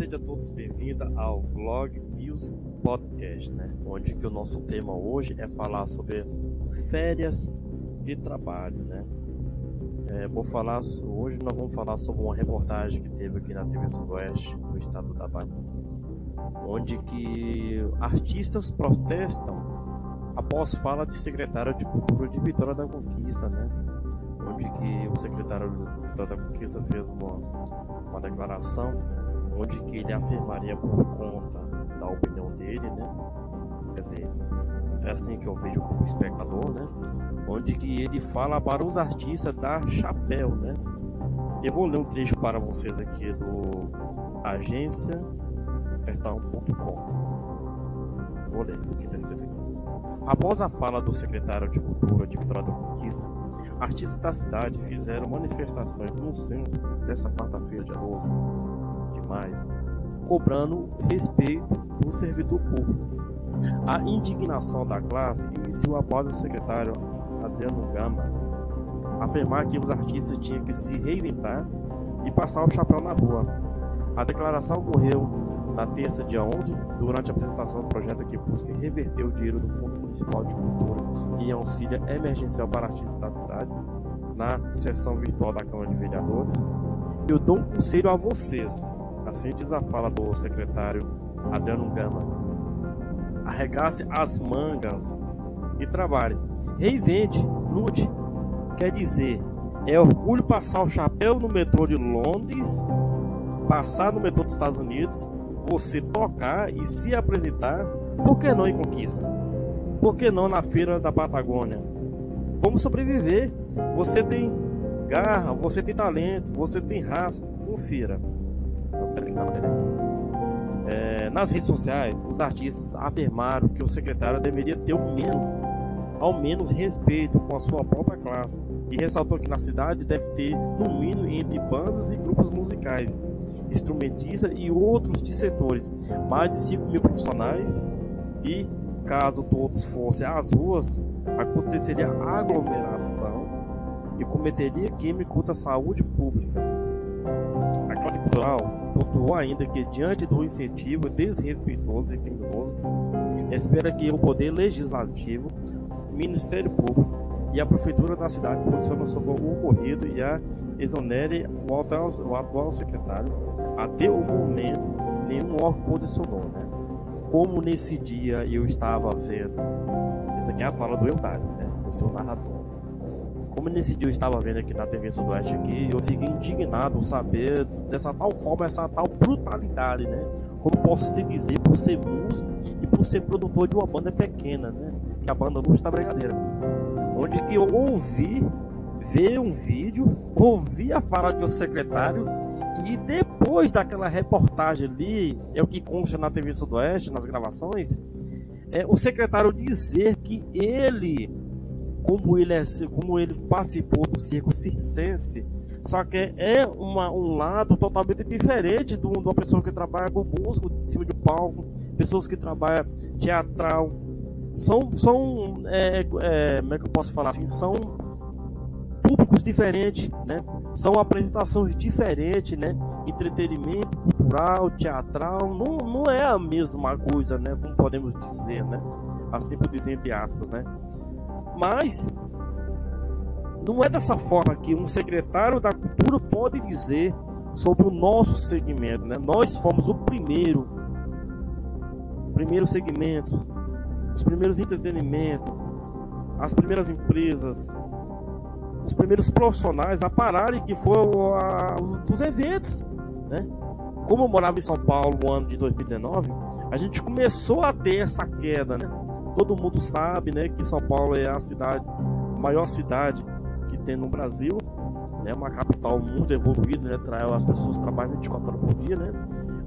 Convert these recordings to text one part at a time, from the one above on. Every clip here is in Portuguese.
sejam todos bem-vindos ao Vlog Music Podcast, né? Onde que o nosso tema hoje é falar sobre férias de trabalho, né? É, vou falar hoje nós vamos falar sobre uma reportagem que teve aqui na TV Sudoeste, no estado da Bahia, onde que artistas protestam após fala de secretário de Cultura de Vitória da Conquista, né? Onde que o secretário de Vitória da Conquista fez uma, uma declaração onde que ele afirmaria por conta da opinião dele, né? Quer dizer, é assim que eu vejo como espectador, né? Onde que ele fala para os artistas dar chapéu, né? Eu vou ler um trecho para vocês aqui do agência sertão.com. Vou ler o que está escrito aqui. Após a fala do secretário de Cultura de Vitória da Conquista, artistas da cidade fizeram manifestações no centro dessa quarta-feira, dia 9 de maio, cobrando respeito do servidor público a indignação da classe iniciou após o secretário Adriano Gama afirmar que os artistas tinham que se reinventar e passar o chapéu na rua. A declaração ocorreu na terça, dia 11, durante a apresentação do projeto que busca reverter o dinheiro do Fundo Municipal de Cultura e auxílio emergencial para artistas da cidade, na sessão virtual da Câmara de Vereadores. Eu dou um conselho a vocês, assim diz a fala do secretário Adriano Gama, arregace as mangas e trabalhe. Reinvente, lute. Quer dizer, é orgulho passar o chapéu no metrô de Londres, passar no metrô dos Estados Unidos, você tocar e se apresentar. Por que não em Conquista? Por que não na feira da Patagônia? Vamos sobreviver. Você tem garra, você tem talento, você tem raça. Confira. É, nas redes sociais, os artistas afirmaram que o secretário deveria ter o menos, ao menos respeito com a sua própria classe e ressaltou que na cidade deve ter, no mínimo, entre bandas e grupos musicais, instrumentistas e outros de setores, mais de 5 mil profissionais e, caso todos fossem às ruas, aconteceria aglomeração e cometeria crime contra a saúde pública. A classe cultural pontuou ainda que, diante do incentivo desrespeitoso e criminoso, espera que o Poder Legislativo, o Ministério Público e a Prefeitura da cidade posicionem sobre o ocorrido e a exonere o atual, o atual secretário. Até o momento, nenhum órgão posicionou. Né? Como nesse dia eu estava vendo, isso aqui é a fala do Eudário, né? do seu narrador como nesse dia eu estava vendo aqui na TV Sudoeste aqui, eu fiquei indignado saber dessa tal forma, essa tal brutalidade, né? Como posso se dizer por ser músico e por ser produtor de uma banda pequena, né? Que a banda Luz da Brigadeira. Onde que eu ouvi ver um vídeo, ouvi a fala do secretário e depois daquela reportagem ali, é o que consta na TV Sudoeste, nas gravações, é o secretário dizer que ele como ele, é, como ele participou do circo circense, só que é uma, um lado totalmente diferente de uma pessoa que trabalha com músico em cima de palco, pessoas que trabalham teatral. São, são é, é, como é que eu posso falar assim? São públicos diferentes, né? São apresentações diferentes, né? Entretenimento cultural, teatral, não, não é a mesma coisa, né? Como podemos dizer, né? Assim por dizer entre aspas, né? Mas não é dessa forma que um secretário da cultura pode dizer sobre o nosso segmento, né? Nós fomos o primeiro, primeiro segmento, os primeiros entretenimentos, as primeiras empresas, os primeiros profissionais a pararem que foram a, dos eventos, né? Como eu morava em São Paulo no ano de 2019, a gente começou a ter essa queda, né? Todo mundo sabe, né, que São Paulo é a cidade, maior cidade que tem no Brasil, né, uma capital muito evoluída, né, as pessoas trabalham 24 horas por dia, né,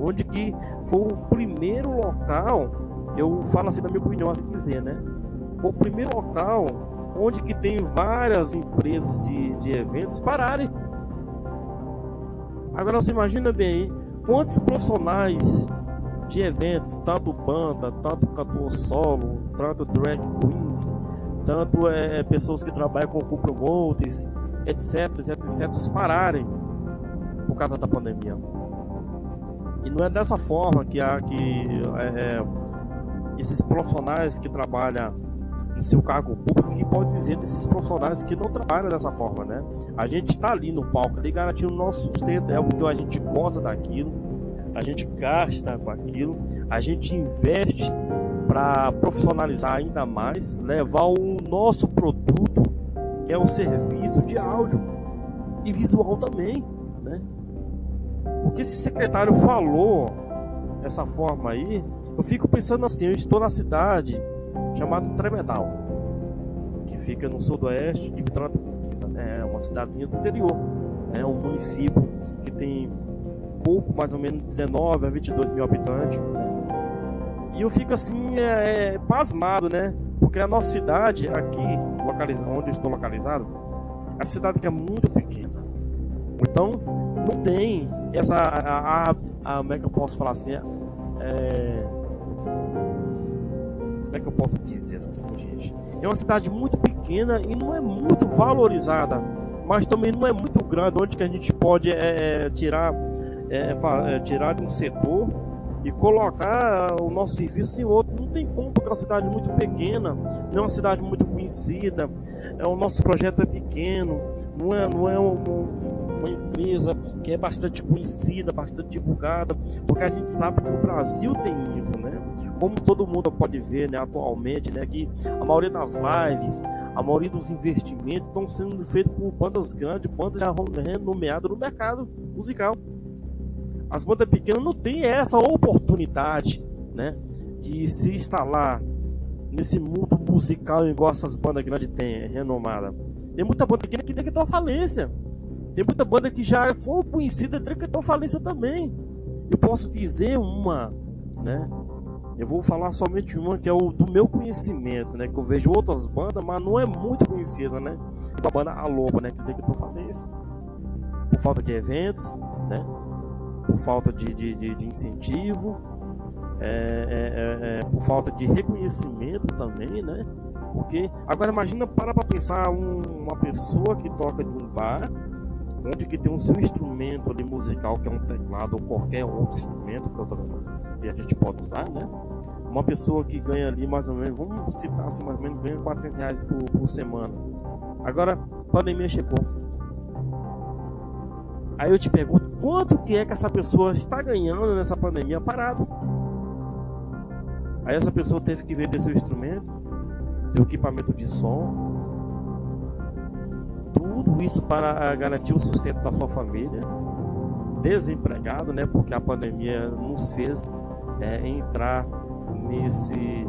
onde que foi o primeiro local, eu falo assim da minha opinião, assim dizer, né, foi o primeiro local onde que tem várias empresas de, de eventos pararem. Agora você imagina bem, quantos profissionais de eventos, tanto banda, tanto cantor solo, tanto drag queens, tanto é, pessoas que trabalham com, promoters, etc, etc, etc, pararem por causa da pandemia. E não é dessa forma que, há, que é, é, esses profissionais que trabalham no seu cargo público que pode dizer desses profissionais que não trabalham dessa forma, né? A gente está ali no palco, ali garantindo o nosso sustento, é porque a gente gosta daquilo, a gente gasta com aquilo, a gente investe para profissionalizar ainda mais, levar o nosso produto, que é o serviço de áudio e visual também, né? Porque esse secretário falou dessa forma aí, eu fico pensando assim, eu estou na cidade chamada Tremedal, que fica no sudoeste de Vitória é uma cidadezinha do interior, é um município que tem pouco, mais ou menos 19 a 22 mil habitantes? E eu fico assim, é, é, pasmado, né? Porque a nossa cidade, aqui, localizado, onde eu estou localizado, é a cidade que é muito pequena. Então, não tem essa. A, a, a, como é que eu posso falar assim? É, como é que eu posso dizer assim, gente? É uma cidade muito pequena e não é muito valorizada, mas também não é muito grande, onde que a gente pode é, é tirar, é, é, tirar um setor e colocar o nosso serviço em outro. Não tem como, porque é uma cidade muito pequena, não é uma cidade muito conhecida, é, o nosso projeto é pequeno, não é, não é um, uma empresa que é bastante conhecida, bastante divulgada, porque a gente sabe que o Brasil tem isso, né? Como todo mundo pode ver, né, atualmente, né, que a maioria das lives, a maioria dos investimentos estão sendo feitos por bandas grandes, bandas já renomeadas no mercado musical. As bandas pequenas não têm essa oportunidade, né? De se instalar nesse mundo musical igual essas bandas grandes têm, renomadas. Tem muita banda pequena que decretou falência. Tem muita banda que já foi conhecida e decretou falência também. Eu posso dizer uma, né? Eu vou falar somente uma que é o do meu conhecimento, né? Que eu vejo outras bandas, mas não é muito conhecida, né? A banda A Loba, né? Que decretou falência. Por falta de eventos, né? Por falta de, de, de, de incentivo, é, é, é, é, por falta de reconhecimento também, né? Porque agora imagina para para pensar um, uma pessoa que toca em um bar, onde que tem um seu instrumento ali musical que é um teclado ou qualquer outro instrumento que, que a gente pode usar, né? Uma pessoa que ganha ali mais ou menos, vamos citar assim, mais ou menos ganha 400 reais por, por semana. Agora, pandemia chegou Aí eu te pergunto, quanto que é que essa pessoa está ganhando nessa pandemia parado? Aí essa pessoa teve que vender seu instrumento, seu equipamento de som, tudo isso para garantir o sustento da sua família, desempregado, né? Porque a pandemia nos fez é, entrar nesse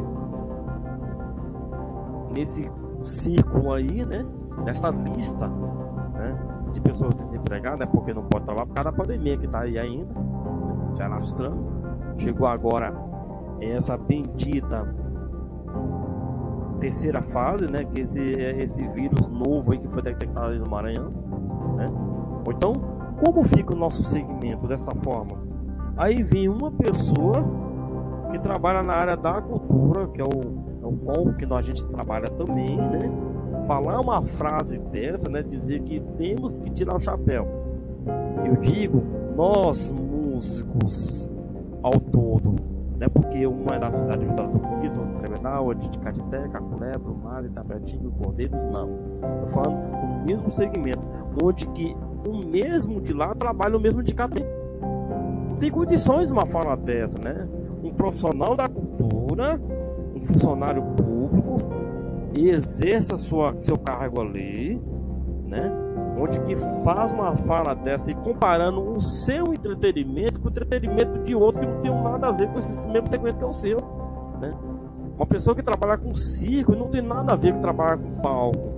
nesse círculo aí, né? Nessa lista? De pessoas desempregadas, né, porque não pode lá por causa da pandemia que está aí ainda, se alastrando. Chegou agora essa bendita terceira fase, né? Que esse, esse vírus novo aí que foi detectado no Maranhão, né? Então, como fica o nosso segmento dessa forma? Aí vem uma pessoa que trabalha na área da cultura, que é o, é o qual que a gente trabalha também, né? Falar uma frase dessa, né, dizer que temos que tirar o chapéu. Eu digo, nós músicos ao todo, né, porque uma é da cidade de Conquista, outra é Tremedal, de Catité, Caculé, Brumar, Itapetinho, Cordeiro, não. Estou falando do mesmo segmento, onde que o mesmo de lá trabalha o mesmo de cá. Não tem condições de uma fala dessa, né? Um profissional da cultura, um funcionário público, e exerça sua, seu cargo ali, né? Onde que faz uma fala dessa e comparando o seu entretenimento com o entretenimento de outro que não tem nada a ver com esse mesmo segmento que é o seu, né? Uma pessoa que trabalha com circo não tem nada a ver com trabalhar com palco,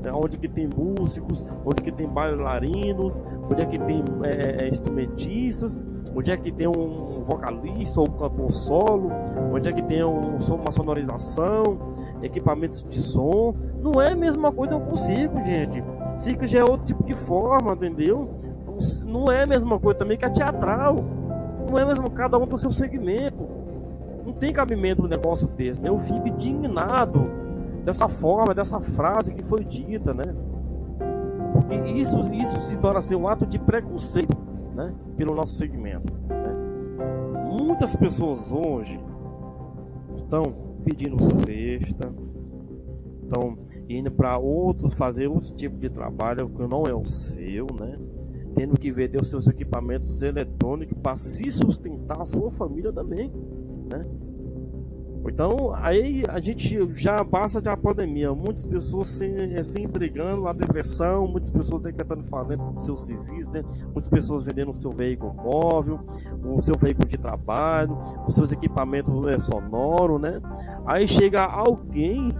né? onde que tem músicos, onde que tem bailarinos, onde é que tem é, é, é instrumentistas, onde é que tem um vocalista ou um cantor solo, onde é que tem um, uma sonorização, equipamentos de som. Não é a mesma coisa com circo, gente. Circo já é outro tipo de forma, entendeu? Não é a mesma coisa também que a teatral. Não é mesmo cada um para o seu segmento. Não tem cabimento um negócio desse. Né? Eu fico indignado dessa forma, dessa frase que foi dita, né? Porque isso, isso se torna ser um ato de preconceito, né? Pelo nosso segmento. Né? muitas pessoas hoje estão pedindo cesta, estão indo para outro fazer outro tipo de trabalho que não é o seu, né? Tendo que vender os seus equipamentos eletrônicos para se sustentar a sua família também, né? Então, aí a gente já passa de a pandemia. Muitas pessoas se, eh, se entregando à depressão, muitas pessoas decretando falência do seu serviço, né? muitas pessoas vendendo o seu veículo móvel, o seu veículo de trabalho, os seus equipamentos é, sonoros, né? Aí chega alguém,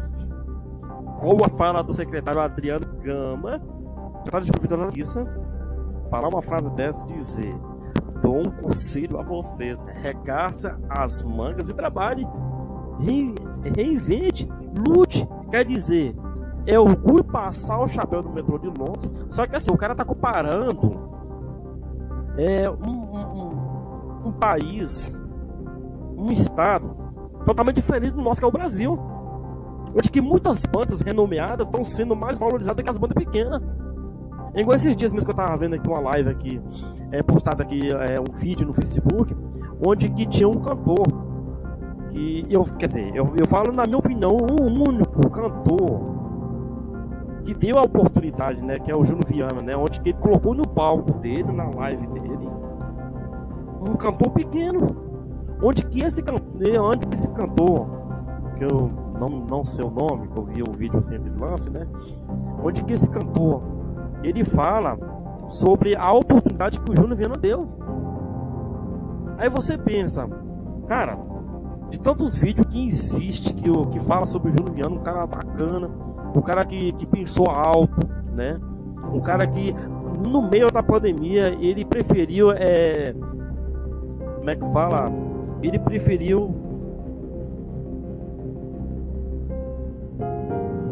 como a fala do secretário Adriano Gama, secretário de Cultura Justiça, falar uma frase dessa e dizer: dou um conselho a vocês, regaça as mangas e trabalhe reinvente, lute. Quer dizer, é orgulho passar o chapéu do metrô de Londres. Só que assim, o cara tá comparando é, um, um, um país, um estado totalmente diferente do nosso, que é o Brasil. Onde que muitas bandas renomeadas estão sendo mais valorizadas que as bandas pequenas. É igual esses dias mesmo que eu tava vendo aqui uma live aqui, é, postada aqui, é, um feed no Facebook, onde que tinha um cantor que eu, quer dizer, eu, eu falo na minha opinião, o único cantor que deu a oportunidade, né, que é o Júnior Viana, né, onde que ele colocou no palco dele, na live dele, um cantor pequeno, onde que esse cantor, onde que esse cantor, que eu não, não sei o nome, que eu vi o vídeo sempre de lance, né, onde que esse cantor, ele fala sobre a oportunidade que o Júnior Viana deu. Aí você pensa, cara, de tantos vídeos que existe que, que fala sobre o Júlio Viana, um cara bacana, um cara que, que pensou alto, né? Um cara que no meio da pandemia ele preferiu é, como é que fala? Ele preferiu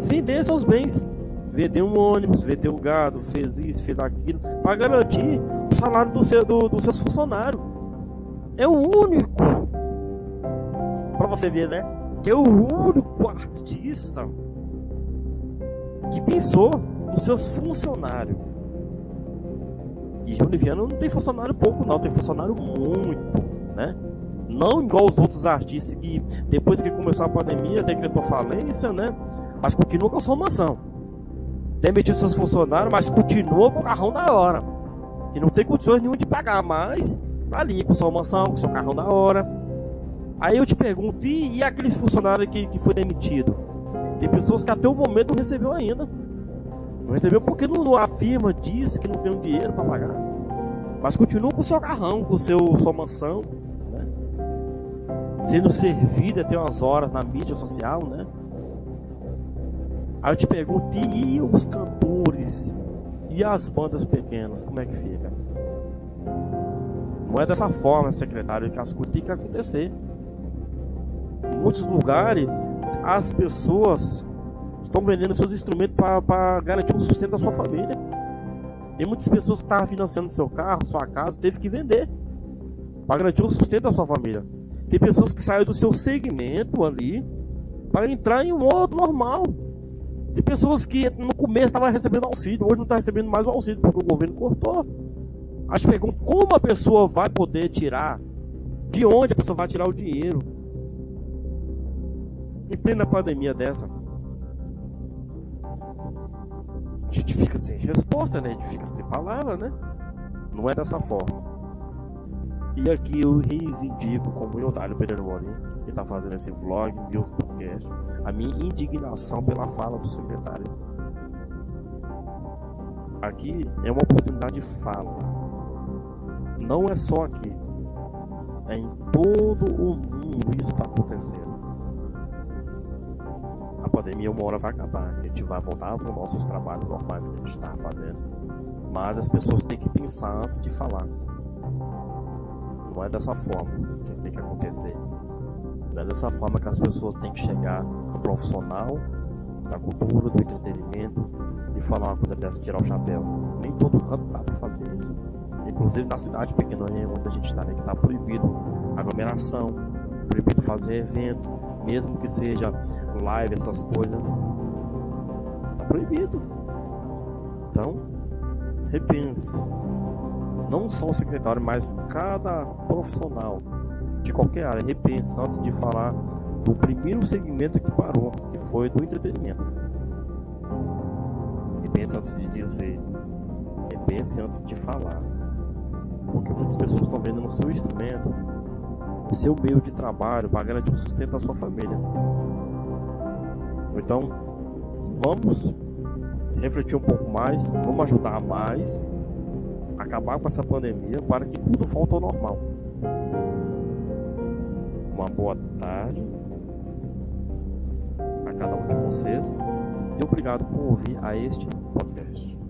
vender seus bens. Vender um ônibus, vender o gado, fez isso, fez aquilo, para garantir o salário do seu, do, dos seus funcionários. É o único Pra você ver, né? Que é o único artista que pensou nos seus funcionários. E Júnior Viana não tem funcionário pouco, não, tem funcionário muito, né? Não igual os outros artistas que, depois que começou a pandemia, decretou falência, né? Mas continua com a somação. Demitiu seus funcionários, mas continua com o carrão da hora. E não tem condições nenhuma de pagar, mas tá ali com sua mansão, com seu carrão da hora. Aí eu te pergunto, e, e aqueles funcionários que, que foi demitido? Tem pessoas que até o momento não recebeu ainda. Não recebeu porque não, não afirma, diz que não tem um dinheiro para pagar. Mas continua com o seu carrão, com o seu, sua mansão, né? Sendo servido até umas horas na mídia social, né? Aí eu te pergunto, e os cantores? E as bandas pequenas, como é que fica? Não é dessa forma, secretário, que as coisas têm que acontecer muitos lugares as pessoas estão vendendo seus instrumentos para garantir o sustento da sua família. Tem muitas pessoas que estavam financiando seu carro, sua casa, teve que vender para garantir o sustento da sua família. Tem pessoas que saíram do seu segmento ali para entrar em um modo normal. Tem pessoas que no começo estavam recebendo auxílio, hoje não está recebendo mais o auxílio porque o governo cortou. Acho que como a pessoa vai poder tirar? De onde a pessoa vai tirar o dinheiro? Em plena pandemia dessa, a gente fica sem resposta, né? A gente fica sem palavra, né? Não é dessa forma. E aqui eu reivindico como Dário Pereira Morim, que está fazendo esse vlog, meus podcasts, a minha indignação pela fala do secretário. Aqui é uma oportunidade de fala. Não é só aqui. É em todo o mundo isso está acontecendo pandemia uma hora vai acabar. A gente vai voltar para os nossos trabalhos normais que a gente está fazendo. Mas as pessoas têm que pensar antes de falar. Não é dessa forma que tem que acontecer. Não é dessa forma que as pessoas têm que chegar no profissional da cultura, do entretenimento e falar uma coisa dessa, tirar o chapéu. Nem todo canto dá para fazer isso. Inclusive na cidade pequena onde a gente está, né, que está proibido aglomeração, proibido fazer eventos, mesmo que seja live, essas coisas, tá proibido. Então, repense. Não só o secretário, mas cada profissional de qualquer área. Repense antes de falar do primeiro segmento que parou, que foi do entretenimento. Repense antes de dizer. Repense antes de falar. Porque muitas pessoas estão vendo no seu instrumento seu meio de trabalho para garantir o sustento da sua família. Então, vamos refletir um pouco mais, vamos ajudar mais, acabar com essa pandemia para que tudo volte ao normal. Uma boa tarde a cada um de vocês e obrigado por ouvir a este podcast.